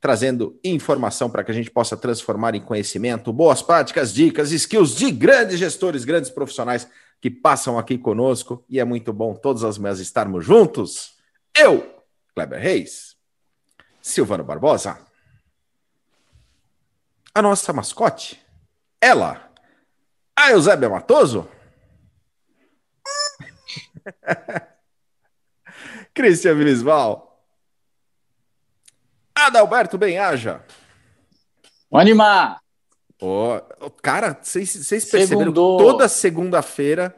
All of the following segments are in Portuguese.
trazendo informação para que a gente possa transformar em conhecimento, boas práticas, dicas, skills de grandes gestores, grandes profissionais que passam aqui conosco e é muito bom todas as manhãs estarmos juntos. Eu, Kleber Reis, Silvano Barbosa, a nossa mascote, ela, a Eusébia Matoso, Cristian Vilisval, Adalberto Benhaja. Animar! Oh, cara, vocês perceberam toda segunda-feira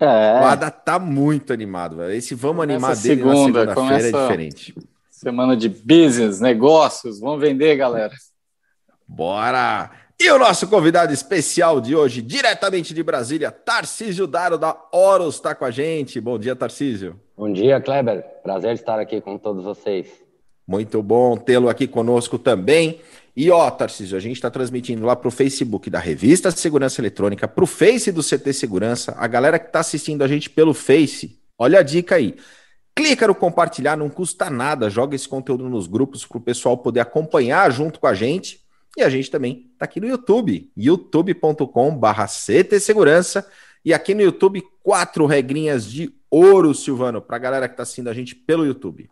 é. o Ada tá muito animado. Véio. Esse vamos animar dele segunda, na segunda-feira é diferente. Semana de business, negócios, vamos vender, galera. Bora! E o nosso convidado especial de hoje, diretamente de Brasília, Tarcísio Daro da Oros, está com a gente. Bom dia, Tarcísio. Bom dia, Kleber. Prazer estar aqui com todos vocês. Muito bom tê-lo aqui conosco também. E ó, Tarcísio, a gente está transmitindo lá para o Facebook da Revista Segurança Eletrônica, para o Face do CT Segurança. A galera que está assistindo a gente pelo Face, olha a dica aí. Clica no compartilhar, não custa nada. Joga esse conteúdo nos grupos para o pessoal poder acompanhar junto com a gente. E a gente também está aqui no YouTube, youtube.com/barra CT Segurança. E aqui no YouTube, quatro regrinhas de ouro, Silvano, para a galera que está assistindo a gente pelo YouTube.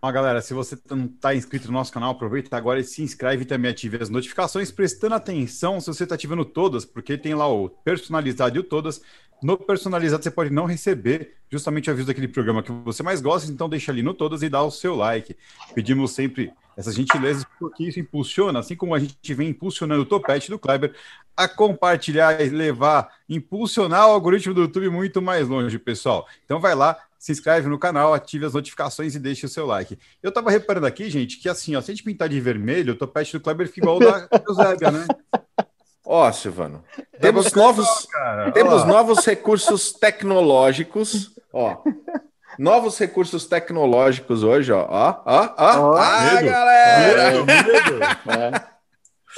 Ó, galera, se você não está inscrito no nosso canal, aproveita agora e se inscreve e também ative as notificações, prestando atenção se você está ativando todas, porque tem lá o personalizado e o todas. No personalizado você pode não receber justamente o aviso daquele programa que você mais gosta, então deixa ali no todas e dá o seu like. Pedimos sempre essas gentilezas porque isso impulsiona, assim como a gente vem impulsionando o topete do Kleber a compartilhar e levar, impulsionar o algoritmo do YouTube muito mais longe, pessoal. Então vai lá, se inscreve no canal, ative as notificações e deixe o seu like. Eu tava reparando aqui, gente, que assim, ó, se a gente pintar de vermelho, o topete do Kleber fica igual o da Eusébia, né? Ó, Silvano, temos novos, temos novos recursos tecnológicos, ó. Novos recursos tecnológicos hoje, ó. Ó, ó, ó. Oh, ah, medo. galera! Medo, medo. É.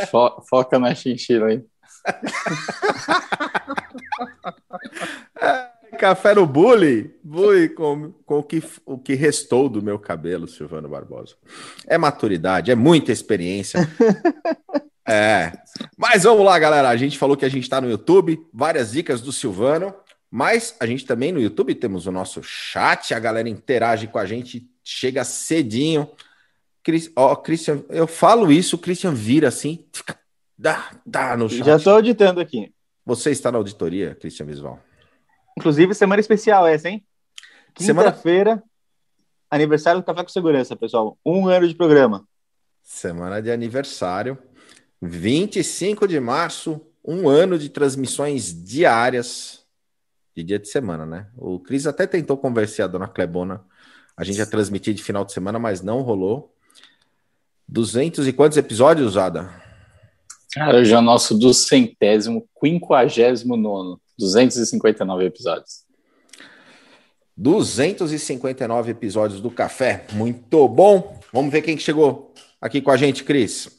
Fo foca na chinchila aí. é. Café no bullying? Bullying com, com o, que, o que restou do meu cabelo, Silvano Barbosa. É maturidade, é muita experiência. é. Mas vamos lá, galera. A gente falou que a gente está no YouTube, várias dicas do Silvano, mas a gente também no YouTube temos o nosso chat, a galera interage com a gente, chega cedinho. Ó, oh, Christian, eu falo isso, o Christian vira assim, fica, dá, dá no chat. Já estou auditando aqui. Você está na auditoria, Christian Visual? Inclusive, semana especial essa, hein? Quinta-feira, semana... aniversário do Café com Segurança, pessoal. Um ano de programa. Semana de aniversário. 25 de março, um ano de transmissões diárias de dia de semana, né? O Cris até tentou conversar a dona Clebona. A gente ia transmitir de final de semana, mas não rolou. 200 e quantos episódios, Ada? Cara, já é nosso do centésimo, quinquagésimo nono. 259 episódios. 259 episódios do Café. Muito bom. Vamos ver quem chegou aqui com a gente, Cris.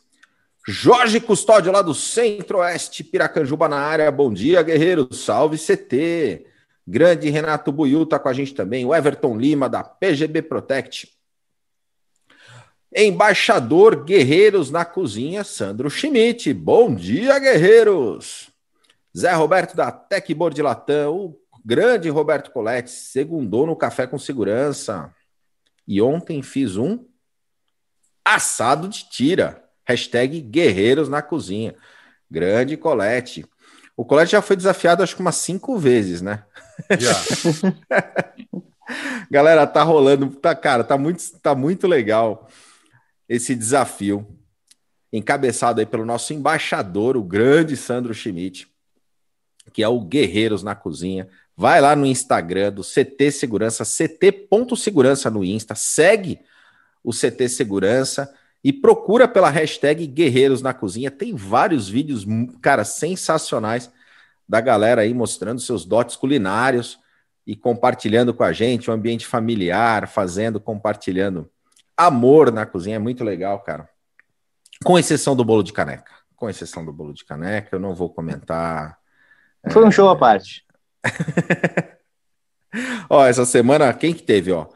Jorge Custódio, lá do Centro-Oeste, Piracanjuba na área. Bom dia, guerreiro. Salve CT. Grande Renato Buiu tá com a gente também. O Everton Lima, da PGB Protect. Embaixador Guerreiros na Cozinha, Sandro Schmidt. Bom dia, guerreiros. Zé Roberto da Techboard Latam, o grande Roberto Coletti, segundou no Café com Segurança. E ontem fiz um assado de tira. Hashtag Guerreiros na Cozinha. Grande Colete. O Colete já foi desafiado acho que umas cinco vezes, né? Já. Galera, tá rolando, tá, cara, tá muito, tá muito legal esse desafio. Encabeçado aí pelo nosso embaixador, o grande Sandro Schmidt que é o Guerreiros na Cozinha. Vai lá no Instagram do CT Segurança, ct.segurança no Insta, segue o CT Segurança E procura pela hashtag Guerreiros na Cozinha. Tem vários vídeos, cara, sensacionais da galera aí mostrando seus dotes culinários e compartilhando com a gente, um ambiente familiar, fazendo, compartilhando amor na cozinha. É muito legal, cara. Com exceção do bolo de caneca. Com exceção do bolo de caneca, eu não vou comentar. Foi um show à parte. ó, essa semana, quem que teve, ó?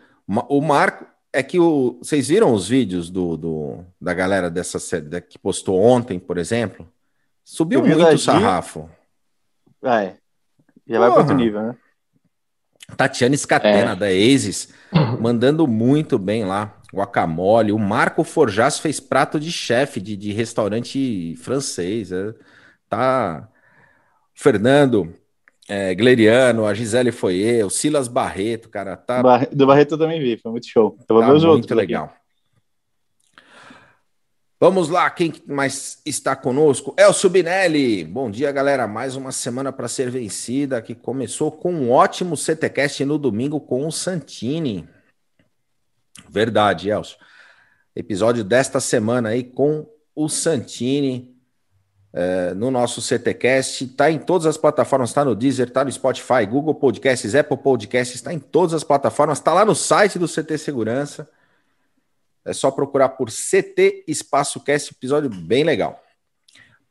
O Marco, é que o, vocês viram os vídeos do, do da galera dessa que postou ontem, por exemplo? Subiu muito o sarrafo. Ah, é. Já vai para outro nível, né? Tatiana Scatena, é. da Aces, mandando muito bem lá. Guacamole. O Marco Forjas fez prato de chefe de, de restaurante francês. É. Tá. Fernando, é, Gleriano, a Gisele Foyer, o Silas Barreto, cara, tá. Do Barreto eu também vi, foi muito show. Eu vou tá ver os muito outros. Muito legal. Aqui. Vamos lá, quem mais está conosco? Elcio Binelli. Bom dia, galera. Mais uma semana para ser vencida, que começou com um ótimo CTcast no domingo com o Santini. Verdade, Elcio. Episódio desta semana aí com o Santini é, no nosso CTcast. Está em todas as plataformas, está no Deezer, está no Spotify, Google Podcasts, Apple Podcasts, está em todas as plataformas, está lá no site do CT Segurança. É só procurar por CT Espaço Cast, episódio bem legal.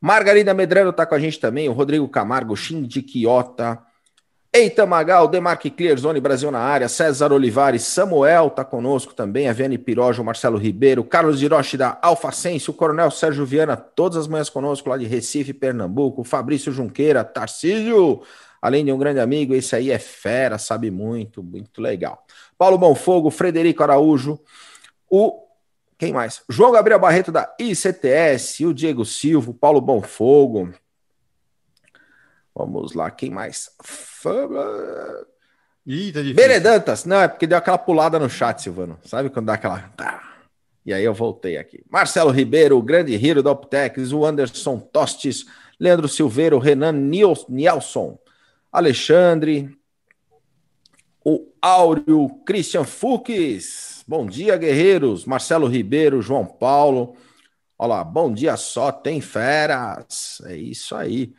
Margarida Medrano está com a gente também, o Rodrigo Camargo, Shinji Quiota, Eita Magal, Demarque Clear, Zone Brasil na área, César Olivares, Samuel está conosco também, a Viane Pirojo, Marcelo Ribeiro, Carlos Hiroshi da Alfacense, o Coronel Sérgio Viana, todas as manhãs conosco lá de Recife, Pernambuco, Fabrício Junqueira, Tarcísio, além de um grande amigo, esse aí é fera, sabe muito, muito legal. Paulo Bonfogo, Frederico Araújo, o quem mais? João Gabriel Barreto da ICTS, o Diego Silva, Paulo Bonfogo, Vamos lá, quem mais? Ih, tá difícil. Beredantas. Não, é porque deu aquela pulada no chat, Silvano. Sabe quando dá aquela. Tá. E aí eu voltei aqui. Marcelo Ribeiro, o grande Hiro da Optex, o Anderson Tostes, Leandro Silveiro, Renan Nielson, Alexandre, o Áureo, Christian Fux. Bom dia, guerreiros. Marcelo Ribeiro, João Paulo. Olha lá, bom dia só, tem feras. É isso aí.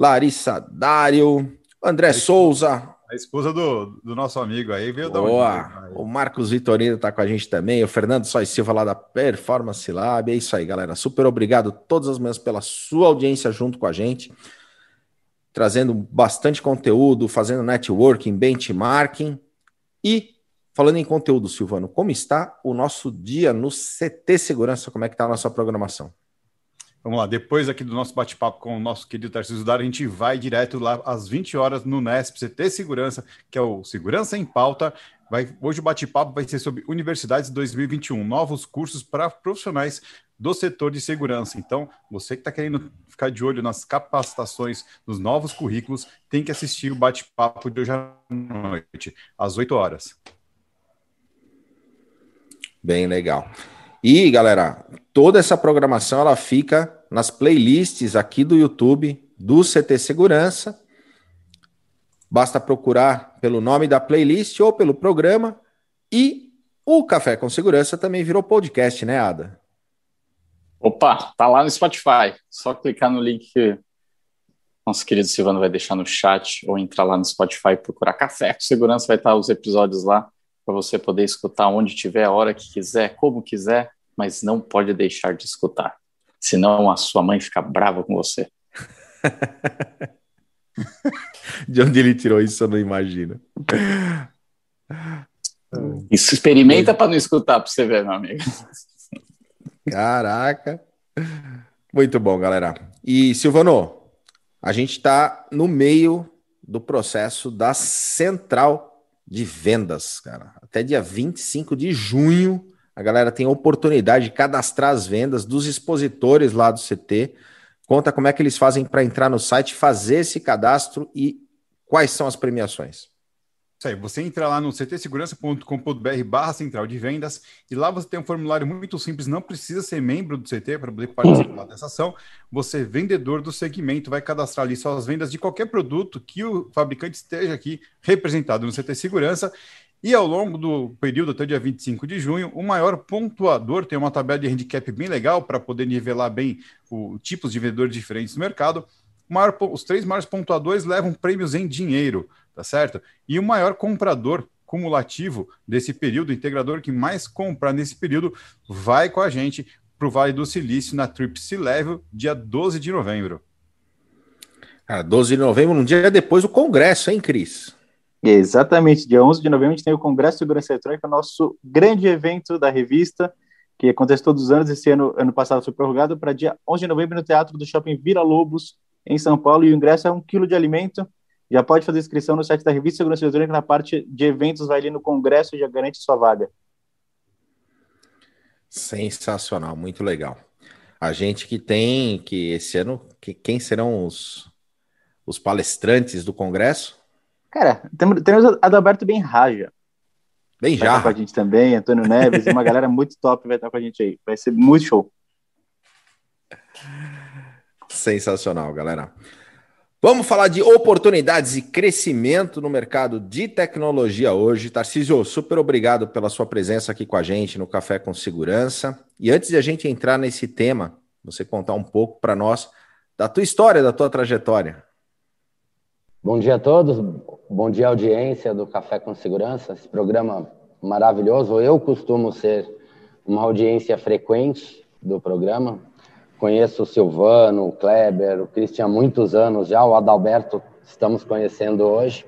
Larissa Dário, André a Souza. A esposa do, do nosso amigo aí veio da onde? O Marcos Vitorino está com a gente também, o Fernando Sois Silva lá da Performance Lab. É isso aí, galera. Super obrigado todas as manhãs pela sua audiência junto com a gente, trazendo bastante conteúdo, fazendo networking, benchmarking. E falando em conteúdo, Silvano, como está o nosso dia no CT Segurança? Como é que está a nossa programação? Vamos lá, depois aqui do nosso bate-papo com o nosso querido Tarcísio Dar, a gente vai direto lá às 20 horas no NESP CT Segurança, que é o Segurança em Pauta. Vai, hoje o bate-papo vai ser sobre Universidades 2021, novos cursos para profissionais do setor de segurança. Então, você que está querendo ficar de olho nas capacitações, nos novos currículos, tem que assistir o bate-papo de hoje à noite, às 8 horas. Bem legal. E, galera, toda essa programação ela fica nas playlists aqui do YouTube do CT Segurança. Basta procurar pelo nome da playlist ou pelo programa. E o Café com Segurança também virou podcast, né, Ada? Opa, tá lá no Spotify. Só clicar no link que nosso querido Silvano vai deixar no chat ou entrar lá no Spotify e procurar Café com Segurança. Vai estar os episódios lá para você poder escutar onde tiver, a hora que quiser, como quiser, mas não pode deixar de escutar. Senão a sua mãe fica brava com você. de onde ele tirou isso, eu não imagino. Isso experimenta para não escutar, para você ver, meu amigo. Caraca. Muito bom, galera. E Silvano, a gente está no meio do processo da central de vendas, cara. Até dia 25 de junho, a galera tem a oportunidade de cadastrar as vendas dos expositores lá do CT. Conta como é que eles fazem para entrar no site, fazer esse cadastro e quais são as premiações. Isso aí, você entra lá no ctsegurança.com.br barra central de vendas e lá você tem um formulário muito simples, não precisa ser membro do CT para poder participar dessa ação. Você, vendedor do segmento, vai cadastrar ali suas vendas de qualquer produto que o fabricante esteja aqui representado no CT Segurança E ao longo do período até o dia 25 de junho, o maior pontuador tem uma tabela de handicap bem legal para poder nivelar bem o tipos de vendedores diferentes no mercado. Maior, os três maiores pontuadores levam prêmios em dinheiro, tá certo? E o maior comprador cumulativo desse período, o integrador que mais comprar nesse período, vai com a gente para o Vale do Silício na Tripsi Level, dia 12 de novembro. Ah, 12 de novembro, um dia depois do Congresso, hein, Cris? Exatamente, dia 11 de novembro a gente tem o Congresso de Segurança Eletrônica, nosso grande evento da revista, que acontece todos os anos, esse ano, ano passado foi prorrogado para dia 11 de novembro no Teatro do Shopping Vira Lobos, em São Paulo, e o ingresso é um quilo de alimento, já pode fazer inscrição no site da revista Segurança Eletrônica, na parte de eventos, vai ali no Congresso e já garante sua vaga. Sensacional, muito legal. A gente que tem, que esse ano, que, quem serão os, os palestrantes do Congresso? Cara, temos, temos Adalberto Benraja. Bem já. Com a gente também, Antônio Neves, uma galera muito top vai estar com a gente aí. Vai ser muito show. Sensacional, galera. Vamos falar de oportunidades e crescimento no mercado de tecnologia hoje. Tarcísio, super obrigado pela sua presença aqui com a gente no Café com Segurança. E antes de a gente entrar nesse tema, você contar um pouco para nós da tua história, da tua trajetória. Bom dia a todos, bom dia audiência do Café com Segurança, esse programa maravilhoso. Eu costumo ser uma audiência frequente do programa. Conheço o Silvano, o Kleber, o Cristian há muitos anos já, o Adalberto estamos conhecendo hoje.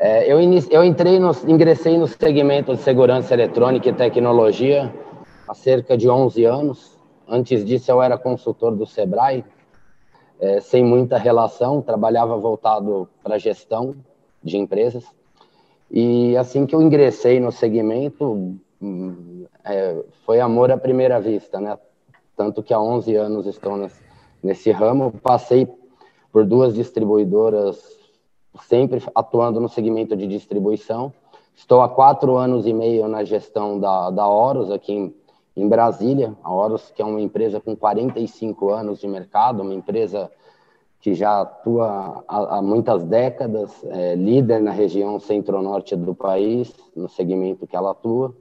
É, eu, eu entrei no, ingressei no segmento de segurança eletrônica e tecnologia há cerca de 11 anos. Antes disso, eu era consultor do Sebrae, é, sem muita relação, trabalhava voltado para gestão de empresas. E assim que eu ingressei no segmento, hum, é, foi amor à primeira vista, né? Tanto que há 11 anos estou nesse, nesse ramo, passei por duas distribuidoras, sempre atuando no segmento de distribuição. Estou há quatro anos e meio na gestão da, da Horus, aqui em, em Brasília. A Horus, que é uma empresa com 45 anos de mercado, uma empresa que já atua há, há muitas décadas, é líder na região centro-norte do país, no segmento que ela atua.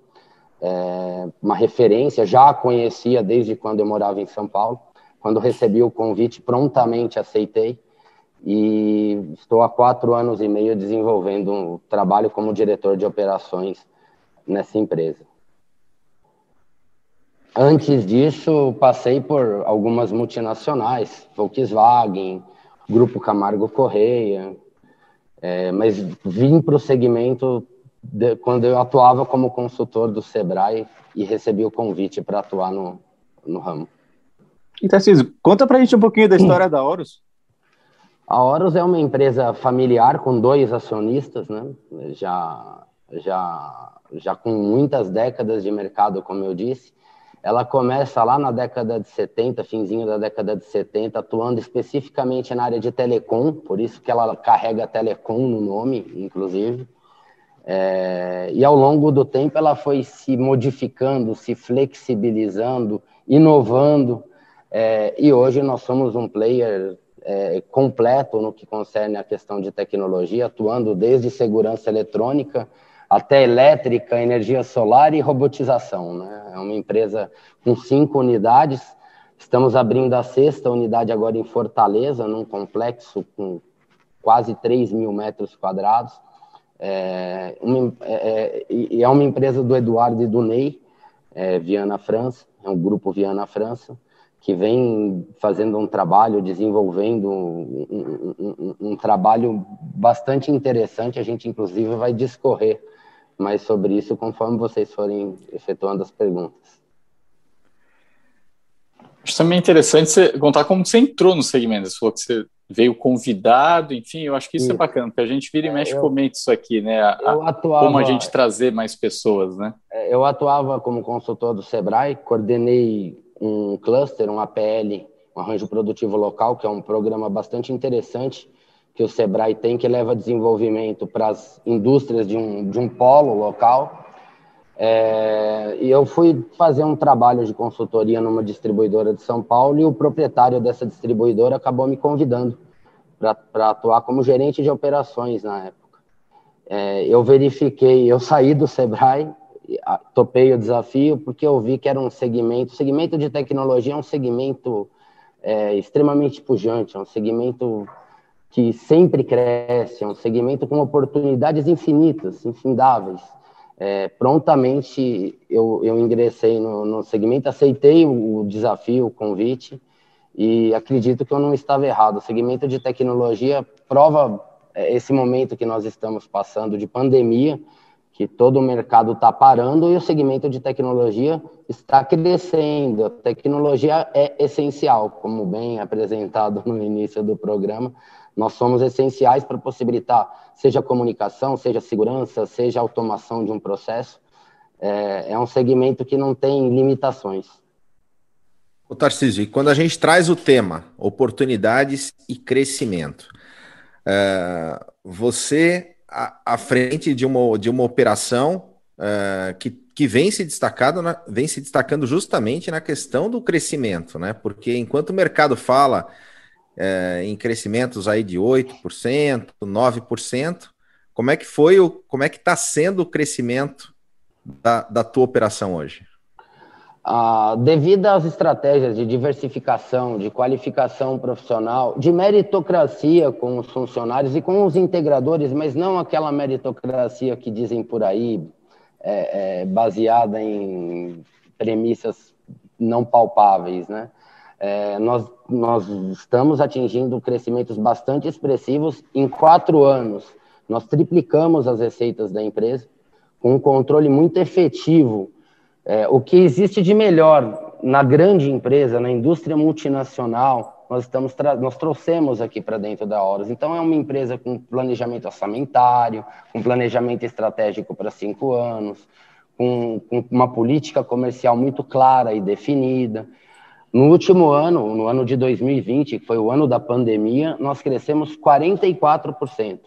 É uma referência, já a conhecia desde quando eu morava em São Paulo. Quando recebi o convite, prontamente aceitei e estou há quatro anos e meio desenvolvendo um trabalho como diretor de operações nessa empresa. Antes disso, passei por algumas multinacionais, Volkswagen, Grupo Camargo Correia, é, mas vim para o segmento de, quando eu atuava como consultor do Sebrae e recebi o convite para atuar no, no ramo. E Tarcísio, conta para a gente um pouquinho da história da Horus. A Horus é uma empresa familiar com dois acionistas, né? já, já, já com muitas décadas de mercado, como eu disse, ela começa lá na década de 70, finzinho da década de 70, atuando especificamente na área de telecom, por isso que ela carrega telecom no nome, inclusive. É, e ao longo do tempo ela foi se modificando, se flexibilizando, inovando, é, e hoje nós somos um player é, completo no que concerne a questão de tecnologia, atuando desde segurança eletrônica, até elétrica, energia solar e robotização. Né? É uma empresa com cinco unidades. Estamos abrindo a sexta unidade agora em Fortaleza, num complexo com quase 3 mil metros quadrados. É, uma, é, é, é uma empresa do Eduardo e do Ney, é, Viana França, é um grupo Viana França, que vem fazendo um trabalho, desenvolvendo um, um, um, um trabalho bastante interessante. A gente, inclusive, vai discorrer mais sobre isso conforme vocês forem efetuando as perguntas. Acho também interessante você contar como você entrou no segmento. Você falou que você veio convidado, enfim, eu acho que isso, isso. é bacana, porque a gente vira e é, mexe eu, comenta isso aqui, né? A, atuava, como a gente trazer mais pessoas, né? É, eu atuava como consultor do Sebrae, coordenei um cluster, um APL, um arranjo produtivo local, que é um programa bastante interessante que o Sebrae tem, que leva desenvolvimento para as indústrias de um, de um polo local. É, e eu fui fazer um trabalho de consultoria numa distribuidora de São Paulo e o proprietário dessa distribuidora acabou me convidando para atuar como gerente de operações na época. é, eu verifiquei, eu saí do Sebrae, topei o desafio, porque eu vi que era um segmento, segmento de tecnologia é um segmento é, extremamente pujante, é um segmento que sempre cresce, é um segmento com oportunidades infinitas, infindáveis. É, prontamente eu, eu ingressei no, no segmento, aceitei o, o desafio, o convite, e acredito que eu não estava errado. O segmento de tecnologia prova é, esse momento que nós estamos passando de pandemia, que todo o mercado está parando e o segmento de tecnologia está crescendo. A tecnologia é essencial, como bem apresentado no início do programa. Nós somos essenciais para possibilitar, seja comunicação, seja segurança, seja automação de um processo. É, é um segmento que não tem limitações. O Tarcísio, quando a gente traz o tema oportunidades e crescimento, é, você à, frente de uma, de uma operação é, que, que vem se destacando na, vem se destacando justamente na questão do crescimento, né? Porque enquanto o mercado fala é, em crescimentos aí de 8%, 9%, como é que foi o como é que está sendo o crescimento da, da tua operação hoje? Ah, devido às estratégias de diversificação, de qualificação profissional, de meritocracia com os funcionários e com os integradores, mas não aquela meritocracia que dizem por aí, é, é, baseada em premissas não palpáveis, né? É, nós, nós estamos atingindo crescimentos bastante expressivos em quatro anos. Nós triplicamos as receitas da empresa com um controle muito efetivo é, o que existe de melhor na grande empresa, na indústria multinacional, nós, estamos nós trouxemos aqui para dentro da Horus. Então, é uma empresa com planejamento orçamentário, com planejamento estratégico para cinco anos, com, com uma política comercial muito clara e definida. No último ano, no ano de 2020, que foi o ano da pandemia, nós crescemos 44%.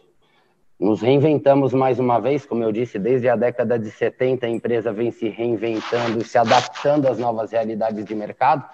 Nos reinventamos mais uma vez, como eu disse, desde a década de 70 a empresa vem se reinventando, se adaptando às novas realidades de mercado.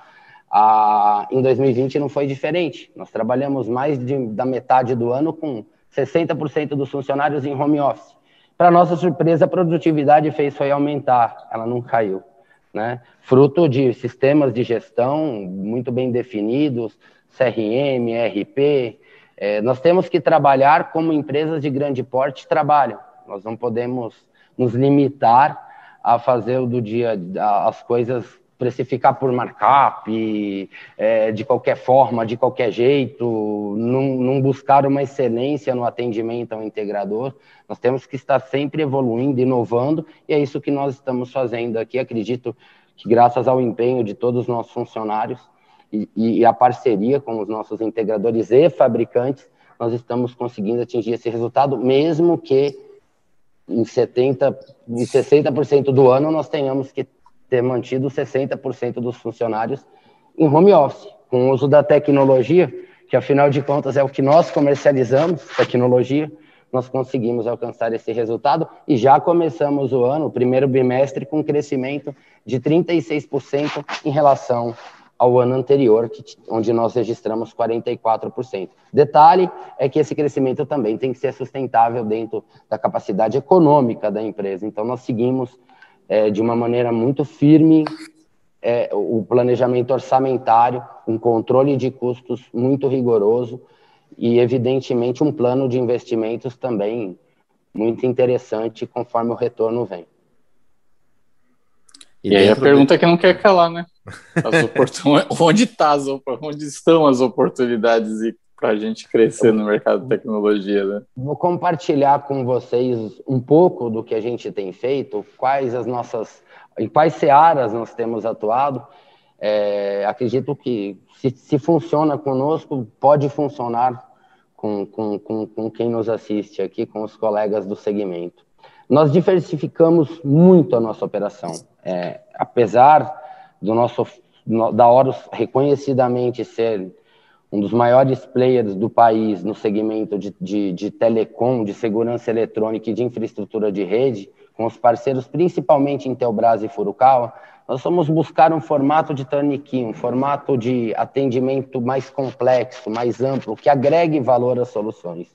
Ah, em 2020 não foi diferente. Nós trabalhamos mais de, da metade do ano com 60% dos funcionários em home office. Para nossa surpresa, a produtividade fez foi aumentar, ela não caiu. Né? Fruto de sistemas de gestão muito bem definidos, CRM, ERP, é, nós temos que trabalhar como empresas de grande porte trabalham. Nós não podemos nos limitar a fazer do dia as coisas precificar por markup, é, de qualquer forma, de qualquer jeito, não, não, buscar uma excelência no atendimento ao integrador. Nós temos que estar sempre evoluindo, inovando, e é isso que nós estamos fazendo aqui. Acredito que, graças ao empenho de todos os nossos funcionários, e, e a parceria com os nossos integradores e fabricantes, nós estamos conseguindo atingir esse resultado, mesmo que em 70, em 60% do ano nós tenhamos que ter mantido 60% dos funcionários em home office, com o uso da tecnologia, que afinal de contas é o que nós comercializamos, tecnologia, nós conseguimos alcançar esse resultado e já começamos o ano, o primeiro bimestre, com um crescimento de 36% em relação ao ano anterior, onde nós registramos 44%. Detalhe é que esse crescimento também tem que ser sustentável dentro da capacidade econômica da empresa. Então, nós seguimos é, de uma maneira muito firme é, o planejamento orçamentário, um controle de custos muito rigoroso e, evidentemente, um plano de investimentos também muito interessante conforme o retorno vem. E, e aí a pergunta de... que não quer calar, né? onde, tá as... onde estão as oportunidades para a gente crescer no mercado de tecnologia, né? Vou compartilhar com vocês um pouco do que a gente tem feito, quais as nossas, em quais searas nós temos atuado. É, acredito que se, se, funciona conosco, pode funcionar com, com, com, com quem nos assiste aqui, com os colegas do segmento. Nós diversificamos muito a nossa operação. É, apesar do nosso da Horus reconhecidamente ser um dos maiores players do país no segmento de, de, de telecom, de segurança eletrônica e de infraestrutura de rede, com os parceiros principalmente Intelbras e Furukawa, nós vamos buscar um formato de turnkey, um formato de atendimento mais complexo, mais amplo, que agregue valor às soluções.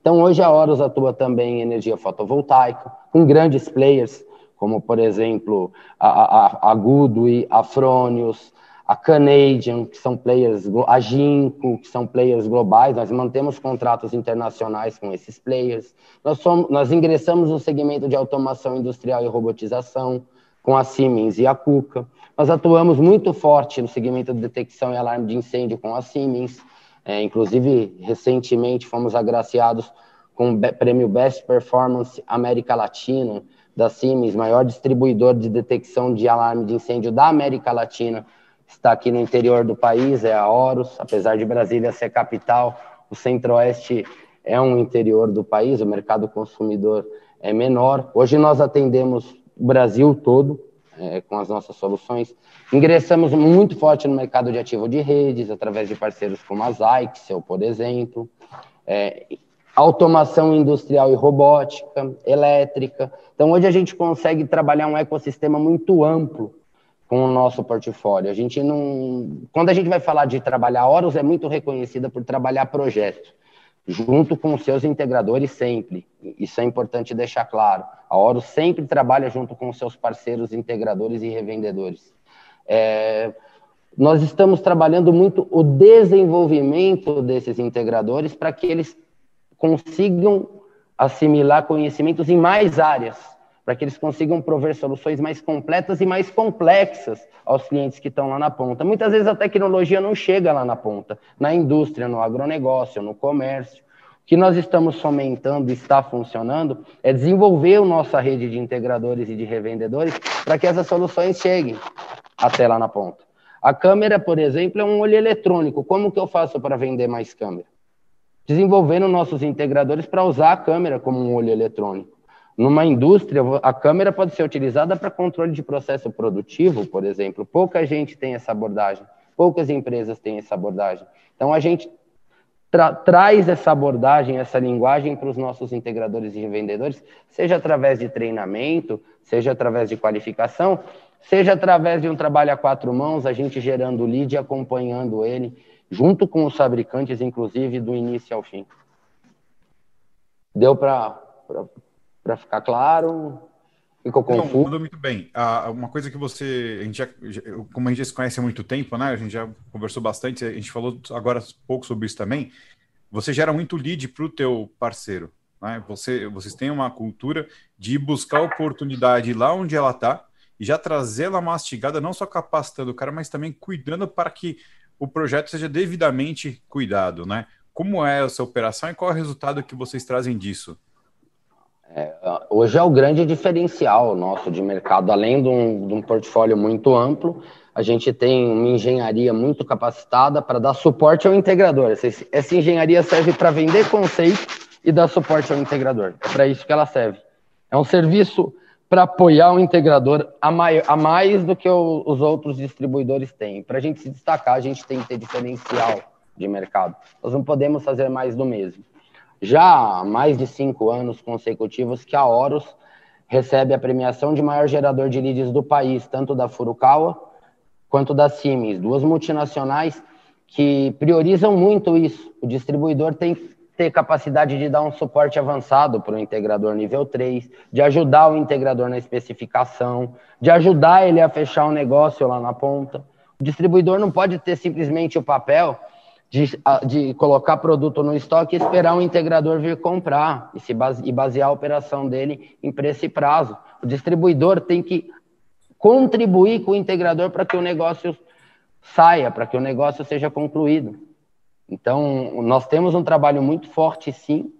Então, hoje a Horus atua também em energia fotovoltaica, com grandes players, como, por exemplo, a, a, a Goodway, a Fronius, a Canadian, que são players, a Ginkgo, que são players globais, nós mantemos contratos internacionais com esses players. Nós, somos, nós ingressamos no segmento de automação industrial e robotização com a Siemens e a Kuka. Nós atuamos muito forte no segmento de detecção e alarme de incêndio com a Siemens. É, inclusive, recentemente fomos agraciados com o prêmio Best Performance América Latina da Siemens, maior distribuidor de detecção de alarme de incêndio da América Latina, está aqui no interior do país, é a Horus, apesar de Brasília ser capital, o centro-oeste é um interior do país, o mercado consumidor é menor. Hoje nós atendemos o Brasil todo é, com as nossas soluções. Ingressamos muito forte no mercado de ativo de redes, através de parceiros como a Zyxel, por exemplo. É, automação industrial e robótica, elétrica. Então, hoje a gente consegue trabalhar um ecossistema muito amplo com o nosso portfólio. A gente não. Quando a gente vai falar de trabalhar, a Horus é muito reconhecida por trabalhar projetos, junto com os seus integradores sempre. Isso é importante deixar claro. A Horus sempre trabalha junto com os seus parceiros integradores e revendedores. É, nós estamos trabalhando muito o desenvolvimento desses integradores para que eles consigam assimilar conhecimentos em mais áreas para que eles consigam prover soluções mais completas e mais complexas aos clientes que estão lá na ponta. Muitas vezes a tecnologia não chega lá na ponta, na indústria, no agronegócio, no comércio. O que nós estamos fomentando e está funcionando é desenvolver a nossa rede de integradores e de revendedores para que essas soluções cheguem até lá na ponta. A câmera, por exemplo, é um olho eletrônico. Como que eu faço para vender mais câmera? Desenvolvendo nossos integradores para usar a câmera como um olho eletrônico. Numa indústria, a câmera pode ser utilizada para controle de processo produtivo, por exemplo. Pouca gente tem essa abordagem, poucas empresas têm essa abordagem. Então, a gente tra traz essa abordagem, essa linguagem para os nossos integradores e revendedores, seja através de treinamento, seja através de qualificação, seja através de um trabalho a quatro mãos, a gente gerando lead e acompanhando ele, junto com os fabricantes, inclusive, do início ao fim. Deu para para ficar claro? Ficou confuso? Não, mandou muito bem. Ah, uma coisa que você, a gente já, como a gente já se conhece há muito tempo, né? A gente já conversou bastante, a gente falou agora pouco sobre isso também. Você gera muito lead para o teu parceiro, né? Você, vocês têm uma cultura de buscar oportunidade lá onde ela está e já trazê-la mastigada, não só capacitando o cara, mas também cuidando para que o projeto seja devidamente cuidado, né? Como é essa operação e qual é o resultado que vocês trazem disso? É, hoje é o grande diferencial nosso de mercado, além de um, de um, portfólio muito amplo, a gente tem uma engenharia muito capacitada para dar suporte ao integrador. Essa, essa engenharia serve para vender conceito e dar suporte ao integrador. É para isso que ela serve. É um serviço para apoiar o integrador a, mai, a mais do que o, os outros distribuidores têm. Para a gente se destacar, a gente tem que ter diferencial de mercado. Nós não podemos fazer mais do mesmo já há mais de cinco anos consecutivos que a Horus recebe a premiação de maior gerador de leads do país, tanto da Furukawa quanto da Siemens, duas multinacionais que priorizam muito isso. O distribuidor tem que ter capacidade de dar um suporte avançado para o integrador nível 3, de ajudar o integrador na especificação, de ajudar ele a fechar o um negócio lá na ponta. O distribuidor não pode ter simplesmente o papel de, de colocar produto no estoque e esperar um integrador vir comprar e, se base, e basear a operação dele em preço e prazo. O distribuidor tem que contribuir com o integrador para que o negócio saia, para que o negócio seja concluído. Então, nós temos um trabalho muito forte, sim,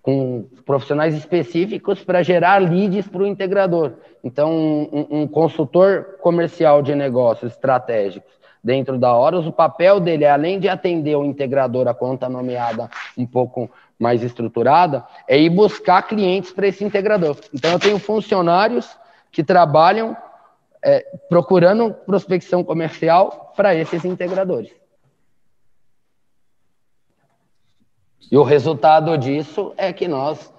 com profissionais específicos para gerar leads para o integrador. Então, um, um consultor comercial de negócios estratégicos dentro da Horus, o papel dele é, além de atender o integrador, a conta nomeada um pouco mais estruturada, é ir buscar clientes para esse integrador. Então, eu tenho funcionários que trabalham é, procurando prospecção comercial para esses integradores. E o resultado disso é que nós,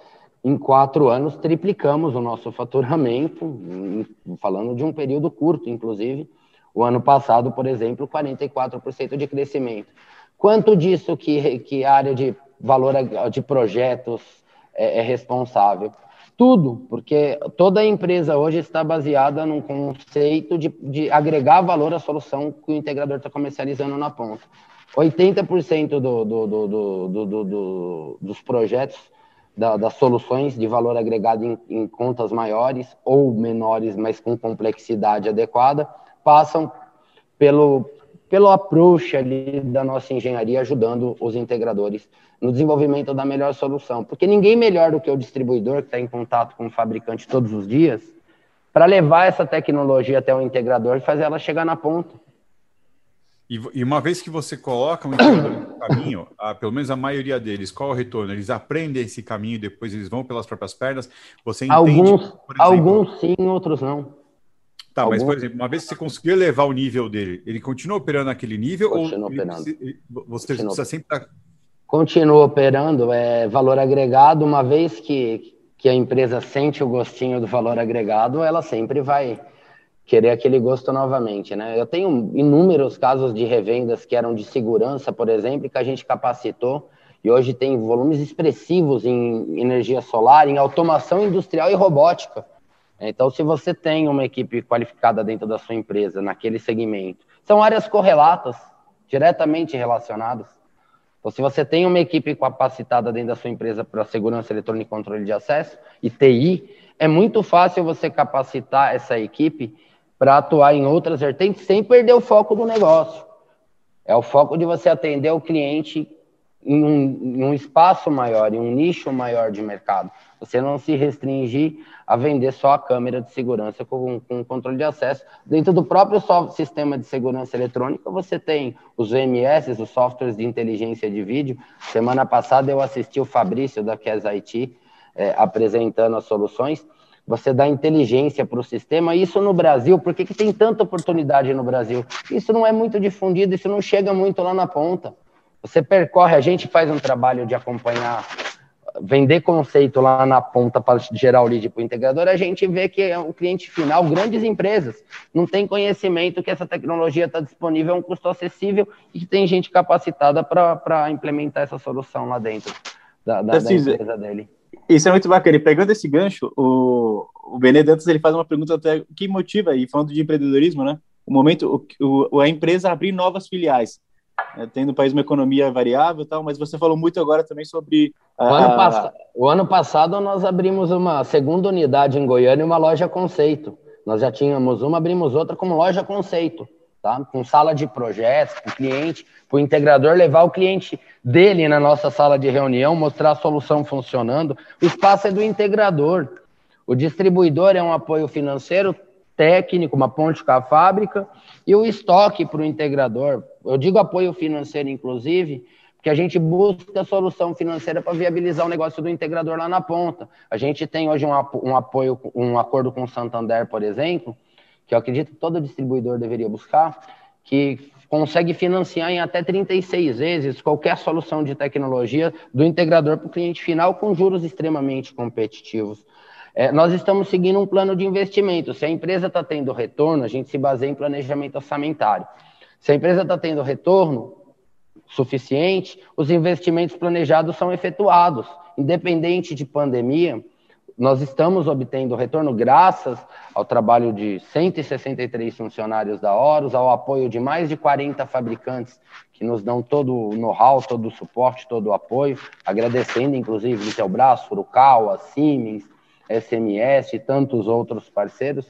em quatro anos, triplicamos o nosso faturamento, falando de um período curto, inclusive, o ano passado, por exemplo, 44% de crescimento. Quanto disso que, que área de valor de projetos é, é responsável. Tudo, porque toda empresa hoje está baseada num conceito de, de agregar valor à solução que o integrador está comercializando na ponta. 80% do, do, do, do, dos projetos, da, das soluções de valor agregado em, em contas maiores ou menores, mas com complexidade adequada, passam pelo, pelo approach ali da nossa engenharia, ajudando os integradores no desenvolvimento da melhor solução. Porque ninguém melhor do que o distribuidor, que está em contato com o fabricante todos os dias, para levar essa tecnologia até o integrador e fazer ela chegar na ponta. E, uma vez que você coloca um integrador no caminho, a, pelo menos a maioria deles, qual é o retorno? Eles aprendem esse caminho e depois eles vão pelas próprias pernas. Você entende, alguns, exemplo, alguns sim, outros não. Tá, Algum... mas por exemplo, uma vez que você conseguiu elevar o nível dele, ele continua operando naquele nível continua ou operando. você continua. precisa sempre estar continua operando, é valor agregado, uma vez que, que a empresa sente o gostinho do valor agregado, ela sempre vai querer aquele gosto novamente, né? Eu tenho inúmeros casos de revendas que eram de segurança, por exemplo, que a gente capacitou e hoje tem volumes expressivos em energia solar, em automação industrial e robótica. Então, se você tem uma equipe qualificada dentro da sua empresa naquele segmento, são áreas correlatas, diretamente relacionadas. Então, se você tem uma equipe capacitada dentro da sua empresa para segurança eletrônica e controle de acesso, e TI, é muito fácil você capacitar essa equipe para atuar em outras vertentes sem perder o foco do negócio. É o foco de você atender o cliente em um, em um espaço maior, em um nicho maior de mercado. Você não se restringir a vender só a câmera de segurança com, com controle de acesso. Dentro do próprio sistema de segurança eletrônica, você tem os VMS, os softwares de inteligência de vídeo. Semana passada eu assisti o Fabrício da Kes IT é, apresentando as soluções. Você dá inteligência para o sistema. Isso no Brasil, por que, que tem tanta oportunidade no Brasil? Isso não é muito difundido, isso não chega muito lá na ponta. Você percorre, a gente faz um trabalho de acompanhar vender conceito lá na ponta para gerar o lead para o integrador, a gente vê que o cliente final, grandes empresas, não tem conhecimento que essa tecnologia está disponível a um custo acessível e que tem gente capacitada para implementar essa solução lá dentro da, da, da empresa dele. Isso é muito bacana. E pegando esse gancho, o, o Benedantes ele faz uma pergunta até que motiva, e falando de empreendedorismo, né? O momento, o, o, a empresa abrir novas filiais é, tendo no país uma economia variável e tal, mas você falou muito agora também sobre. A... O, ano pass... o ano passado nós abrimos uma segunda unidade em Goiânia e uma loja conceito. Nós já tínhamos uma, abrimos outra como loja conceito, tá? Com sala de projetos, o cliente, para o integrador levar o cliente dele na nossa sala de reunião, mostrar a solução funcionando. O espaço é do integrador. O distribuidor é um apoio financeiro técnico, uma ponte com a fábrica, e o estoque para o integrador. Eu digo apoio financeiro, inclusive, porque a gente busca solução financeira para viabilizar o negócio do integrador lá na ponta. A gente tem hoje um, um apoio, um acordo com o Santander, por exemplo, que eu acredito que todo distribuidor deveria buscar, que consegue financiar em até 36 vezes qualquer solução de tecnologia do integrador para o cliente final com juros extremamente competitivos. É, nós estamos seguindo um plano de investimento. Se a empresa está tendo retorno, a gente se baseia em planejamento orçamentário. Se a empresa está tendo retorno suficiente, os investimentos planejados são efetuados. Independente de pandemia, nós estamos obtendo retorno graças ao trabalho de 163 funcionários da Horus, ao apoio de mais de 40 fabricantes que nos dão todo o know-how, todo o suporte, todo o apoio, agradecendo inclusive Intelbras, Furukawa, Siemens, SMS e tantos outros parceiros.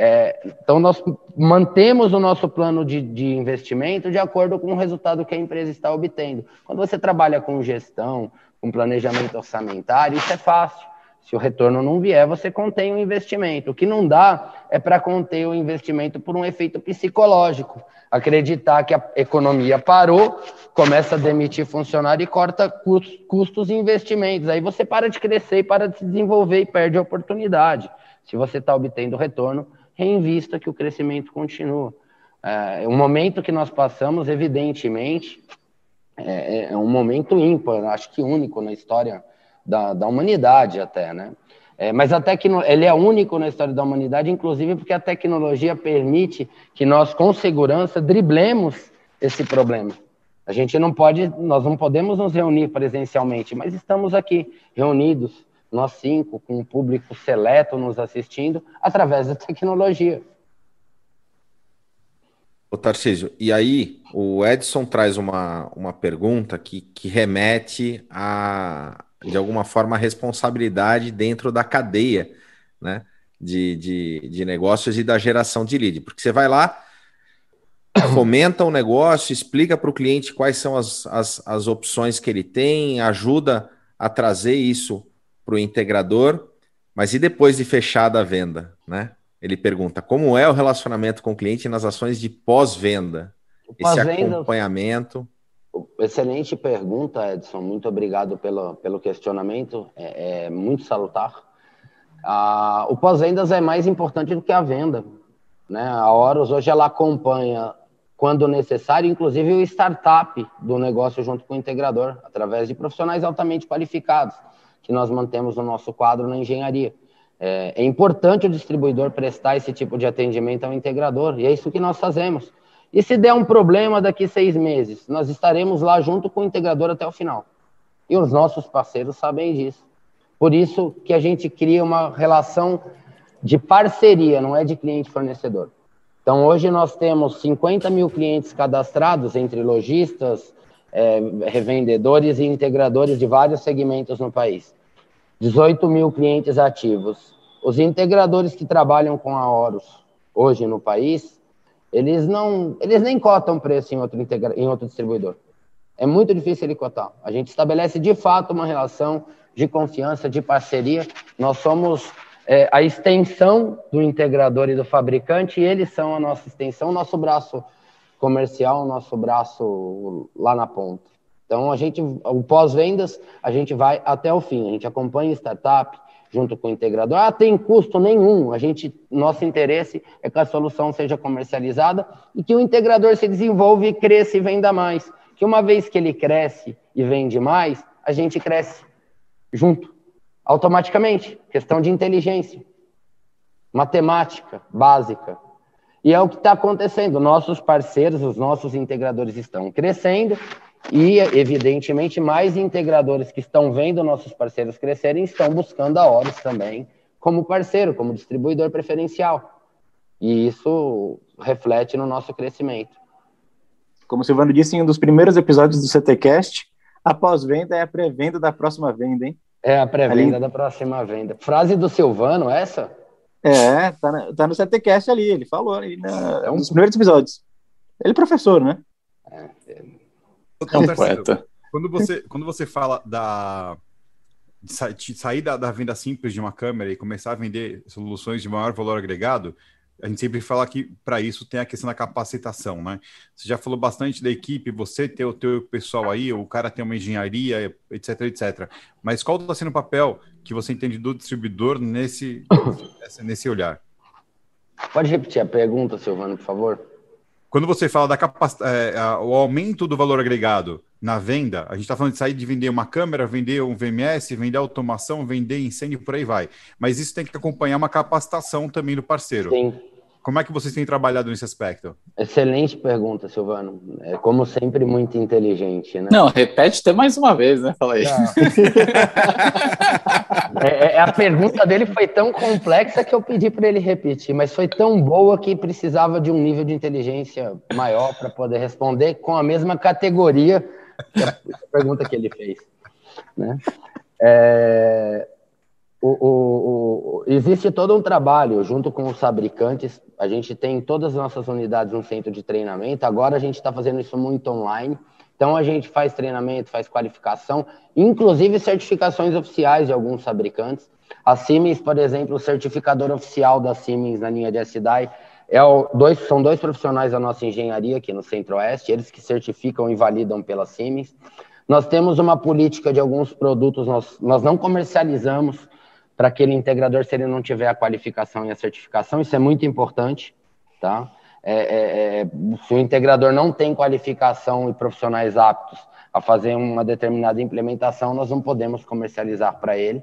É, então, nós mantemos o nosso plano de, de, investimento de acordo com o resultado que a empresa está obtendo. Quando você trabalha com gestão, com planejamento orçamentário, isso é fácil. Se o retorno não vier, você contém o investimento. O que não dá é para conter o investimento por um efeito psicológico. Acreditar que a economia parou, começa a demitir funcionário e corta custos e investimentos. Aí você para de crescer e para de se desenvolver e perde a oportunidade. Se você está obtendo retorno, reinvista que o crescimento continua. É, o momento que nós passamos, evidentemente, é, é um momento ímpar, acho que único na história da, da humanidade até, né? É, mas a tecno... ele é único na história da humanidade, inclusive porque a tecnologia permite que nós, com segurança, driblemos esse problema. A gente não pode, nós não podemos nos reunir presencialmente, mas estamos aqui reunidos, nós cinco, com um público seleto nos assistindo, através da tecnologia. Ô Tarcísio, e aí o Edson traz uma, uma pergunta que, que remete a, de alguma forma, a responsabilidade dentro da cadeia né, de, de, de negócios e da geração de lead. Porque você vai lá, fomenta o negócio, explica para o cliente quais são as, as, as opções que ele tem, ajuda a trazer isso para o integrador, mas e depois de fechada a venda, né? Ele pergunta como é o relacionamento com o cliente nas ações de pós-venda, esse acompanhamento. Excelente pergunta, Edson. Muito obrigado pelo, pelo questionamento. É, é muito salutar. Ah, o pós-vendas é mais importante do que a venda. Né? A Horus hoje ela acompanha, quando necessário, inclusive o startup do negócio junto com o integrador, através de profissionais altamente qualificados, que nós mantemos no nosso quadro na engenharia. É, é, importante o distribuidor prestar esse tipo de atendimento ao integrador, e é isso que nós fazemos. E se der um problema daqui seis meses, nós estaremos lá junto com o integrador até o final. E os nossos parceiros sabem disso. Por isso que a gente cria uma relação de parceria, não é de cliente-fornecedor. Então, hoje nós temos 50 mil clientes cadastrados entre lojistas, é, revendedores e integradores de vários segmentos no país. 18 mil clientes ativos. Os integradores que trabalham com a Horus hoje no país, eles não, eles nem cotam preço em outro, integra, em outro distribuidor. É muito difícil ele cotar. A gente estabelece de fato uma relação de confiança, de parceria. Nós somos é, a extensão do integrador e do fabricante, e eles são a nossa extensão, nosso braço comercial, nosso braço lá na ponta. Então, a gente, o pós-vendas, a gente vai até o fim, a gente acompanha startup junto com o integrador. Ah, tem custo nenhum. A gente, nosso interesse é que a solução seja comercializada e que o integrador se desenvolva cresça e venda mais. Que uma vez que ele cresce e vende mais, a gente cresce junto, automaticamente. Questão de inteligência, matemática básica. E é o que está acontecendo. Nossos parceiros, os nossos integradores estão crescendo e, evidentemente, mais integradores que estão vendo nossos parceiros crescerem estão buscando a Horus também como parceiro, como distribuidor preferencial. E isso reflete no nosso crescimento. Como o Silvano disse em um dos primeiros episódios do CTCast, a pós-venda é a pré-venda da próxima venda, hein? É a pré-venda ali... da próxima venda. Frase do Silvano, essa? É, tá, na, tá no CTCast ali, ele falou ali na, é um... nos primeiros episódios. Ele é professor, né? É, poeta. Quando você, quando você fala da de sair da, da, venda simples de uma câmera e começar a vender soluções de maior valor agregado, a gente sempre fala que para isso tem a questão da capacitação, né? Você já falou bastante da equipe, você ter o teu pessoal aí, o cara tem uma engenharia, etc, etc. Mas qual está sendo o papel que você entende do distribuidor nesse, nesse olhar? Pode repetir a pergunta, Silvano, por favor? Quando você fala da capacidade, é, o aumento do valor agregado na venda, a gente está falando de sair de vender uma câmera, vender um VMS, vender automação, vender incêndio, por aí vai. Mas isso tem que acompanhar uma capacitação também do parceiro. Sim. Como é que vocês têm trabalhado nesse aspecto? Excelente pergunta, Silvano. É como sempre muito inteligente, né? Não, repete até mais uma vez, né? Fala aí. é, é, a pergunta dele foi tão complexa que eu pedi para ele repetir, mas foi tão boa que precisava de um nível de inteligência maior para poder responder com a mesma categoria que a pergunta que ele fez, né? É, o, o, o, existe todo um trabalho junto com os fabricantes. A gente tem todas as nossas unidades no centro de treinamento. Agora a gente está fazendo isso muito online. Então a gente faz treinamento, faz qualificação, inclusive certificações oficiais de alguns fabricantes. A Siemens, por exemplo, o certificador oficial da Siemens na linha de SDI é o, dois, são dois profissionais da nossa engenharia aqui no Centro-Oeste, eles que certificam e validam pela Siemens. Nós temos uma política de alguns produtos, nós, nós não comercializamos para aquele integrador se ele não tiver a qualificação e a certificação, isso é muito importante, tá? É, é, é, se o integrador não tem qualificação e profissionais aptos a fazer uma determinada implementação, nós não podemos comercializar para ele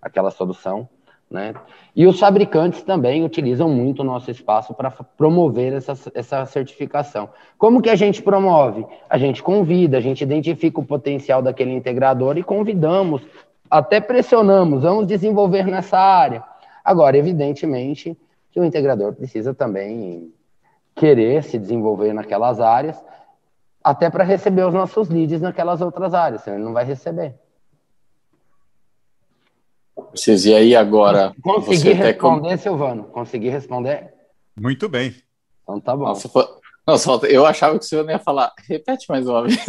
aquela solução. Né? E os fabricantes também utilizam muito o nosso espaço para promover essa, essa certificação. Como que a gente promove? A gente convida, a gente identifica o potencial daquele integrador e convidamos, até pressionamos, vamos desenvolver nessa área. Agora, evidentemente, que o integrador precisa também querer se desenvolver naquelas áreas, até para receber os nossos leads naquelas outras áreas, senão ele não vai receber. Vocês e aí agora? Consegui responder, com... Silvano? Consegui responder? Muito bem. Então tá bom. Nossa, Nossa, eu achava que o senhor ia falar. Repete mais uma vez.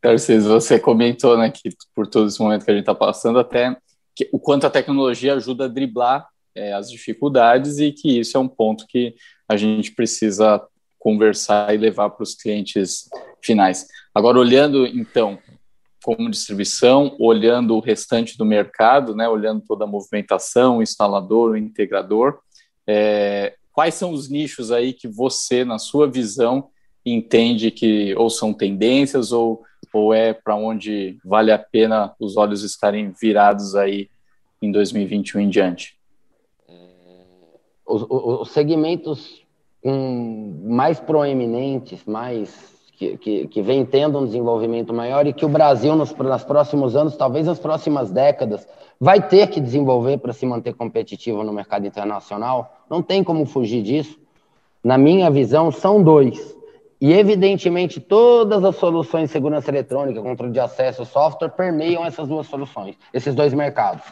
Tarcísio, você comentou né, que por todo esse momento que a gente está passando, até que, o quanto a tecnologia ajuda a driblar é, as dificuldades e que isso é um ponto que a gente precisa conversar e levar para os clientes finais. Agora, olhando então como distribuição, olhando o restante do mercado, né, olhando toda a movimentação, o instalador, o integrador, é, quais são os nichos aí que você, na sua visão, entende que ou são tendências ou, ou é para onde vale a pena os olhos estarem virados aí em 2021 em diante? Os, os segmentos um, mais proeminentes, mais que, que, que, vem tendo um desenvolvimento maior e que o Brasil, nos, nos próximos anos, talvez nas próximas décadas, vai ter que desenvolver para se manter competitivo no mercado internacional. Não tem como fugir disso. Na minha visão, são dois. E, evidentemente, todas as soluções de segurança eletrônica, controle de acesso, software, permeiam essas duas soluções, esses dois mercados.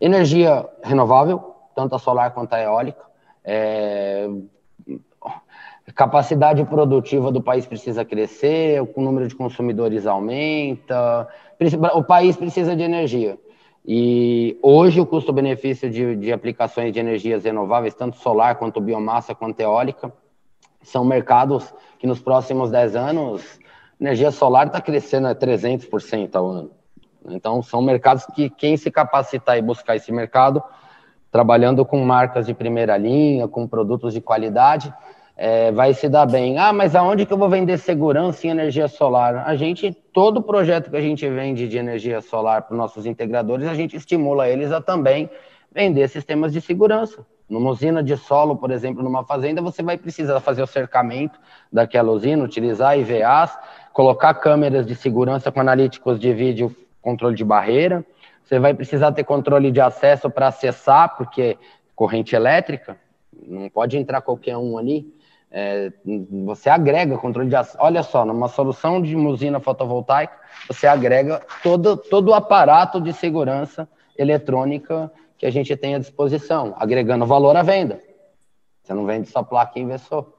Energia renovável, tanto a solar quanto a eólica. É, capacidade produtiva do país precisa crescer, o número de consumidores aumenta, o país precisa de energia. E hoje o custo-benefício de, de, aplicações de energias renováveis, tanto solar quanto biomassa quanto eólica, são mercados que nos próximos 10 anos, energia solar está crescendo a 300% ao ano. Então, são mercados que quem se capacitar e buscar esse mercado, trabalhando com marcas de primeira linha, com produtos de qualidade, é, vai se dar bem. Ah, mas aonde que eu vou vender segurança em energia solar? A gente, todo projeto que a gente vende de energia solar para os nossos integradores, a gente estimula eles a também vender sistemas de segurança. Numa usina de solo, por exemplo, numa fazenda, você vai precisar fazer o cercamento daquela usina, utilizar IVAs, colocar câmeras de segurança com analíticos de vídeo, controle de barreira. Você vai precisar ter controle de acesso para acessar, porque corrente elétrica, não pode entrar qualquer um ali. É, você agrega controle de acesso. Olha só, numa solução de usina fotovoltaica, você agrega todo, todo o aparato de segurança eletrônica que a gente tem à disposição, agregando valor à venda. Você não vende só placa e inversor.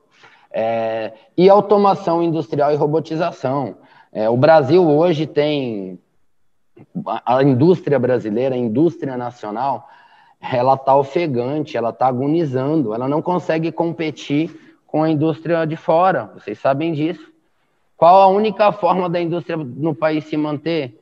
É, e automação industrial e robotização. É, o Brasil hoje tem a indústria brasileira, a indústria nacional, ela está ofegante, ela está agonizando, ela não consegue competir com a indústria de fora, vocês sabem disso. Qual a única forma da indústria no país se manter?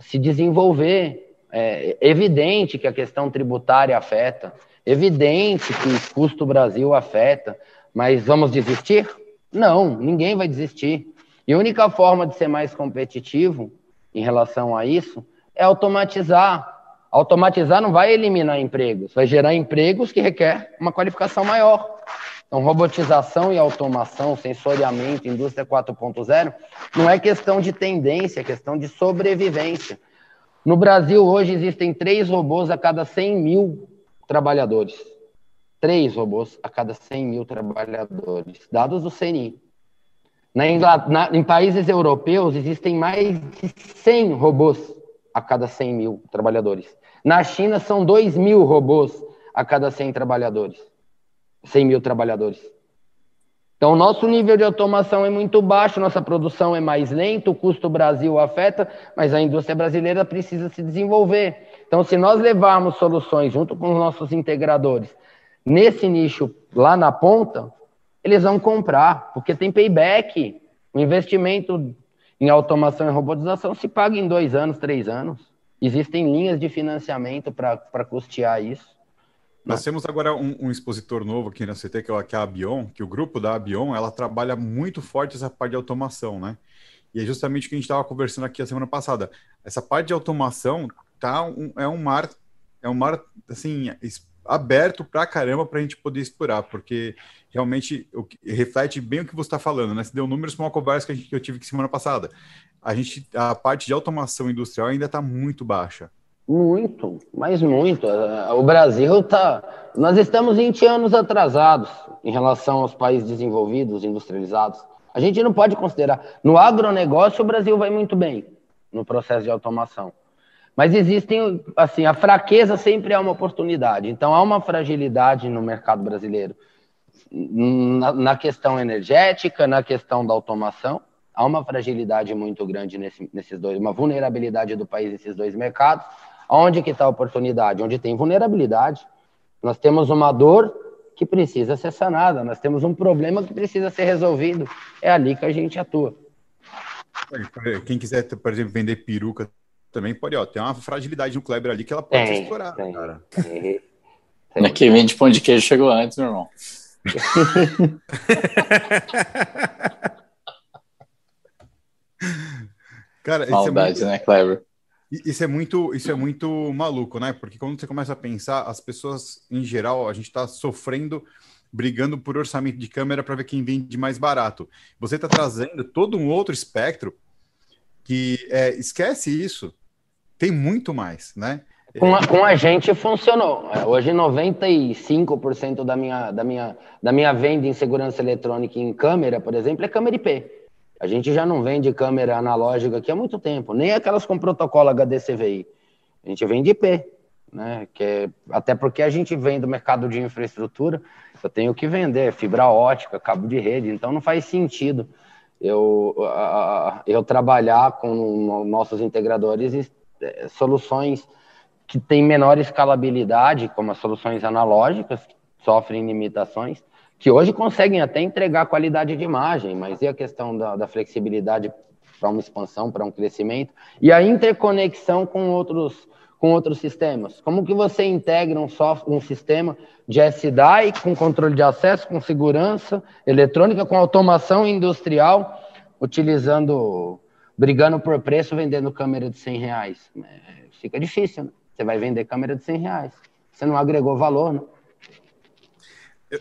Se desenvolver. É evidente que a questão tributária afeta, evidente que o custo Brasil afeta, mas vamos desistir? Não, ninguém vai desistir. E a única forma de ser mais competitivo em relação a isso é automatizar. Automatizar não vai eliminar empregos, vai gerar empregos que requer uma qualificação maior. Então, robotização e automação, sensoriamento, indústria 4.0, não é questão de tendência, é questão de sobrevivência. No Brasil, hoje, existem três robôs a cada 100 mil trabalhadores. Três robôs a cada 100 mil trabalhadores, dados do CNI. Na na, em países europeus, existem mais de 100 robôs a cada 100 mil trabalhadores. Na China, são 2 mil robôs a cada 100 trabalhadores. 100 mil trabalhadores. Então, nosso nível de automação é muito baixo, nossa produção é mais lenta, o custo Brasil afeta, mas a indústria brasileira precisa se desenvolver. Então, se nós levarmos soluções junto com os nossos integradores nesse nicho lá na ponta, eles vão comprar, porque tem payback. O investimento em automação e robotização se paga em dois anos, três anos. Existem linhas de financiamento para custear isso. Nós temos agora um, um, expositor novo aqui na CT, que é a Abion, que o grupo da Abion, ela trabalha muito forte essa parte de automação, né? E é justamente o que a gente estava conversando aqui a semana passada. Essa parte de automação tá um, é um mar, é um mar assim aberto para caramba para a gente poder explorar, porque realmente reflete bem o que você está falando, né? Você deu números para uma conversa que, gente, que eu tive aqui semana passada. A gente, a parte de automação industrial ainda está muito baixa. Muito, mas muito. O Brasil está. Nós estamos 20 anos atrasados em relação aos países desenvolvidos, industrializados. A gente não pode considerar. No agronegócio, o Brasil vai muito bem no processo de automação. Mas existem, assim, a fraqueza sempre é uma oportunidade. Então, há uma fragilidade no mercado brasileiro na, na questão energética, na questão da automação. Há uma fragilidade muito grande nesse, nesses dois, uma vulnerabilidade do país nesses dois mercados. Onde que está a oportunidade? Onde tem vulnerabilidade. Nós temos uma dor que precisa ser sanada, nós temos um problema que precisa ser resolvido. É ali que a gente atua. Quem quiser, por exemplo, vender peruca também pode, ó, tem uma fragilidade no Kleber ali que ela pode tem, ser explorada, tem, cara. Tem, tem. Quem vende pão de queijo chegou antes, meu irmão. cara, Maldade, é muito... né, Kleber? Isso é muito, isso é muito maluco, né? Porque quando você começa a pensar, as pessoas em geral, a gente está sofrendo, brigando por orçamento de câmera para ver quem vende mais barato. Você está trazendo todo um outro espectro que é, esquece isso. Tem muito mais, né? Com a, com a gente funcionou. É, hoje 95% da minha, da, minha, da minha venda em segurança eletrônica em câmera, por exemplo, é câmera IP. A gente já não vende câmera analógica aqui há muito tempo, nem aquelas com protocolo HDCVI. A gente vende IP, né? Que é, até porque a gente vem do mercado de infraestrutura, eu tenho que vender fibra ótica, cabo de rede, então não faz sentido eu, eu trabalhar com nossos integradores é, soluções que têm menor escalabilidade, como as soluções analógicas, que sofrem limitações, que hoje conseguem até entregar qualidade de imagem, mas e a questão da, da flexibilidade para uma expansão, para um crescimento, e a interconexão com outros, com outros sistemas? Como que você integra um, software, um sistema de SDI com controle de acesso, com segurança eletrônica, com automação industrial, utilizando, brigando por preço, vendendo câmera de 100 reais? É, fica difícil, né? Você vai vender câmera de 100 reais. Você não agregou valor, né?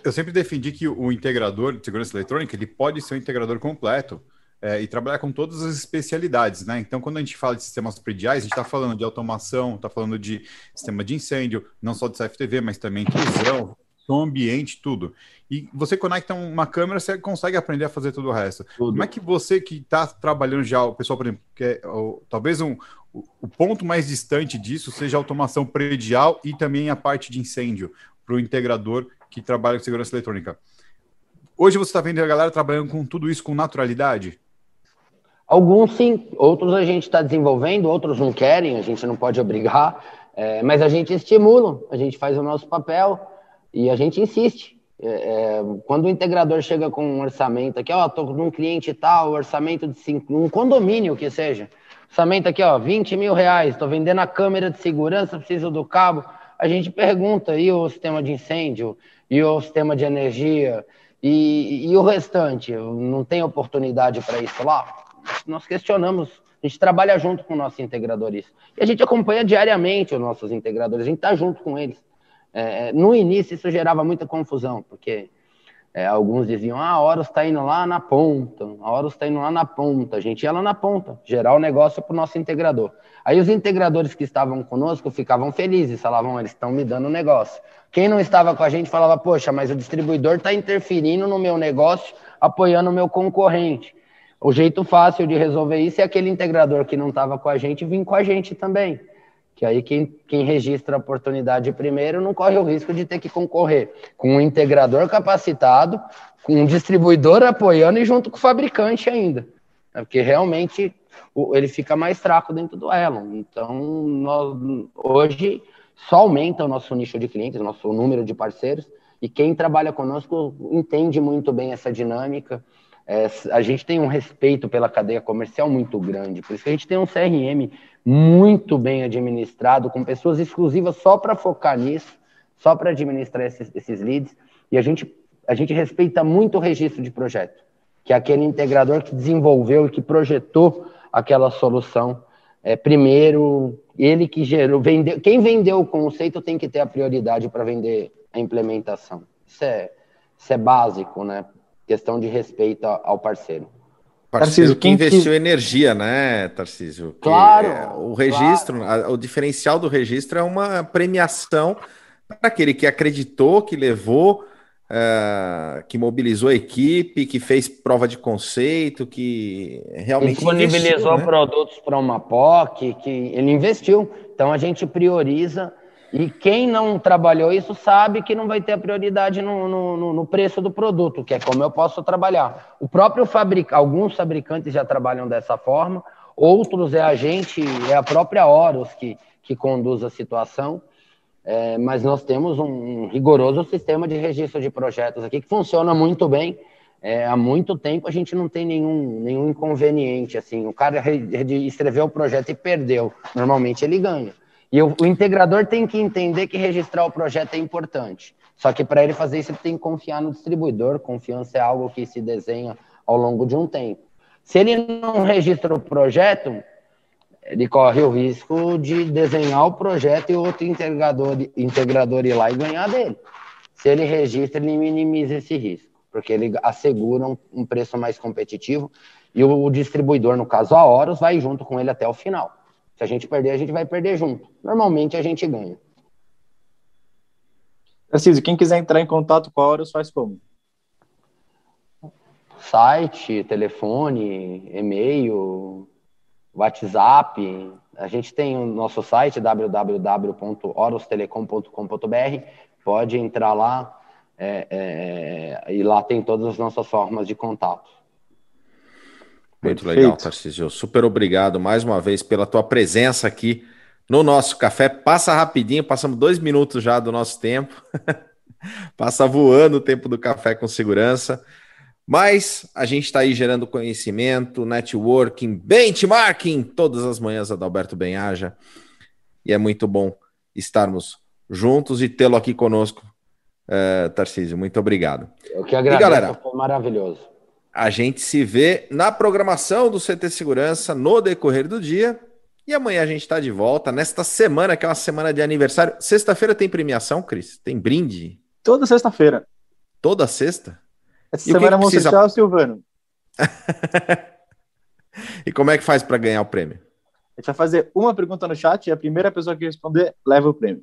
Eu sempre defendi que o integrador de segurança eletrônica ele pode ser um integrador completo é, e trabalhar com todas as especialidades, né? Então, quando a gente fala de sistemas prediais, a gente está falando de automação, está falando de sistema de incêndio, não só de CFTV, mas também intrusão, som ambiente, tudo. E você conecta uma câmera, você consegue aprender a fazer tudo o resto. Tudo. Como é que você que está trabalhando já, o pessoal, por exemplo, que é, ou, talvez um, o, o ponto mais distante disso seja a automação predial e também a parte de incêndio para o integrador que trabalha com segurança eletrônica. Hoje você está vendo a galera trabalhando com tudo isso com naturalidade? Alguns sim, outros a gente está desenvolvendo, outros não querem, a gente não pode obrigar, é, mas a gente estimula, a gente faz o nosso papel e a gente insiste. É, é, quando o integrador chega com um orçamento aqui, ó, tô num cliente tal, orçamento de cinco, um condomínio que seja, orçamento aqui, ó, 20 mil reais, estou vendendo a câmera de segurança, preciso do cabo. A gente pergunta, e o sistema de incêndio? e o sistema de energia e, e o restante, não tem oportunidade para isso lá? Nós questionamos, a gente trabalha junto com o nosso integrador isso. E a gente acompanha diariamente os nossos integradores, a gente está junto com eles. É, no início isso gerava muita confusão, porque é, alguns diziam, ah, a Horus está indo lá na ponta, a Horus está indo lá na ponta, a gente ia lá na ponta, gerar o negócio para o nosso integrador. Aí os integradores que estavam conosco ficavam felizes, falavam, eles estão me dando o negócio. Quem não estava com a gente falava, poxa, mas o distribuidor está interferindo no meu negócio, apoiando o meu concorrente. O jeito fácil de resolver isso é aquele integrador que não estava com a gente vir com a gente também. Que aí quem, quem registra a oportunidade primeiro não corre o risco de ter que concorrer com um integrador capacitado, com um distribuidor apoiando e junto com o fabricante ainda. É porque realmente ele fica mais fraco dentro do elo. Então, nós, hoje, só aumenta o nosso nicho de clientes, o nosso número de parceiros, e quem trabalha conosco entende muito bem essa dinâmica. É, a gente tem um respeito pela cadeia comercial muito grande, por isso que a gente tem um CRM muito bem administrado, com pessoas exclusivas só para focar nisso, só para administrar esses, esses leads, e a gente, a gente respeita muito o registro de projeto. que é aquele integrador que desenvolveu e que projetou aquela solução. É, primeiro, ele que gerou, vendeu, quem vendeu o conceito tem que ter a prioridade para vender a implementação. Isso é, isso é básico, né? Questão de respeito ao parceiro. Parceiro que investiu que... energia, né, Tarcísio? Claro. É, o registro, claro. A, o diferencial do registro é uma premiação para aquele que acreditou, que levou, uh, que mobilizou a equipe, que fez prova de conceito, que realmente. Disponibilizou né? produtos para uma POC, que ele investiu. Então a gente prioriza e quem não trabalhou isso sabe que não vai ter a prioridade no, no, no, preço do produto, que é como eu posso trabalhar. O próprio fabricante, alguns fabricantes já trabalham dessa forma, outros é a gente, é a própria Horus que, que conduz a situação. É, mas nós temos um, um, rigoroso sistema de registro de projetos aqui que funciona muito bem. É, há muito tempo a gente não tem nenhum, nenhum inconveniente. Assim, o cara escreveu o projeto e perdeu. Normalmente ele ganha. E o, o, integrador tem que entender que registrar o projeto é importante. Só que para ele fazer isso, ele tem que confiar no distribuidor. Confiança é algo que se desenha ao longo de um tempo. Se ele não registra o projeto, ele corre o risco de desenhar o projeto e outro integrador, integrador ir lá e ganhar dele. Se ele registra, ele minimiza esse risco, porque ele assegura um, um preço mais competitivo e o, o distribuidor, no caso a Horus, vai junto com ele até o final. Se a gente perder, a gente vai perder junto. Normalmente a gente ganha. Preciso, quem quiser entrar em contato com a Horus, faz como? Site, telefone, e-mail, WhatsApp. A gente tem o nosso site www.orostelecom.com.br. Pode entrar lá é, é, e lá tem todas as nossas formas de contato. Muito Perfeito. legal, Tarcísio. Super obrigado mais uma vez pela tua presença aqui no nosso café. Passa rapidinho, passamos dois minutos já do nosso tempo. Passa voando o tempo do café com segurança. Mas a gente está aí gerando conhecimento, networking, benchmarking todas as manhãs, Adalberto Benhaja. E é muito bom estarmos juntos e tê-lo aqui conosco, uh, Tarcísio. Muito obrigado. Eu que agradeço, e, galera, foi maravilhoso. A gente se vê na programação do CT Segurança no decorrer do dia. E amanhã a gente está de volta nesta semana, que é uma semana de aniversário. Sexta-feira tem premiação, Cris? Tem brinde? Toda sexta-feira. Toda sexta? Essa e semana é precisa... social, Silvano. e como é que faz para ganhar o prêmio? A gente vai fazer uma pergunta no chat e a primeira pessoa que responder leva o prêmio.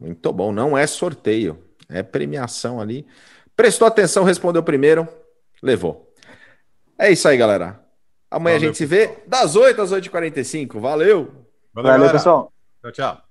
Muito bom. Não é sorteio, é premiação ali. Prestou atenção, respondeu primeiro levou. É isso aí, galera. Amanhã Valeu, a gente se vê das 8 às 8h45. Valeu! Valeu, Valeu pessoal. Tchau, tchau.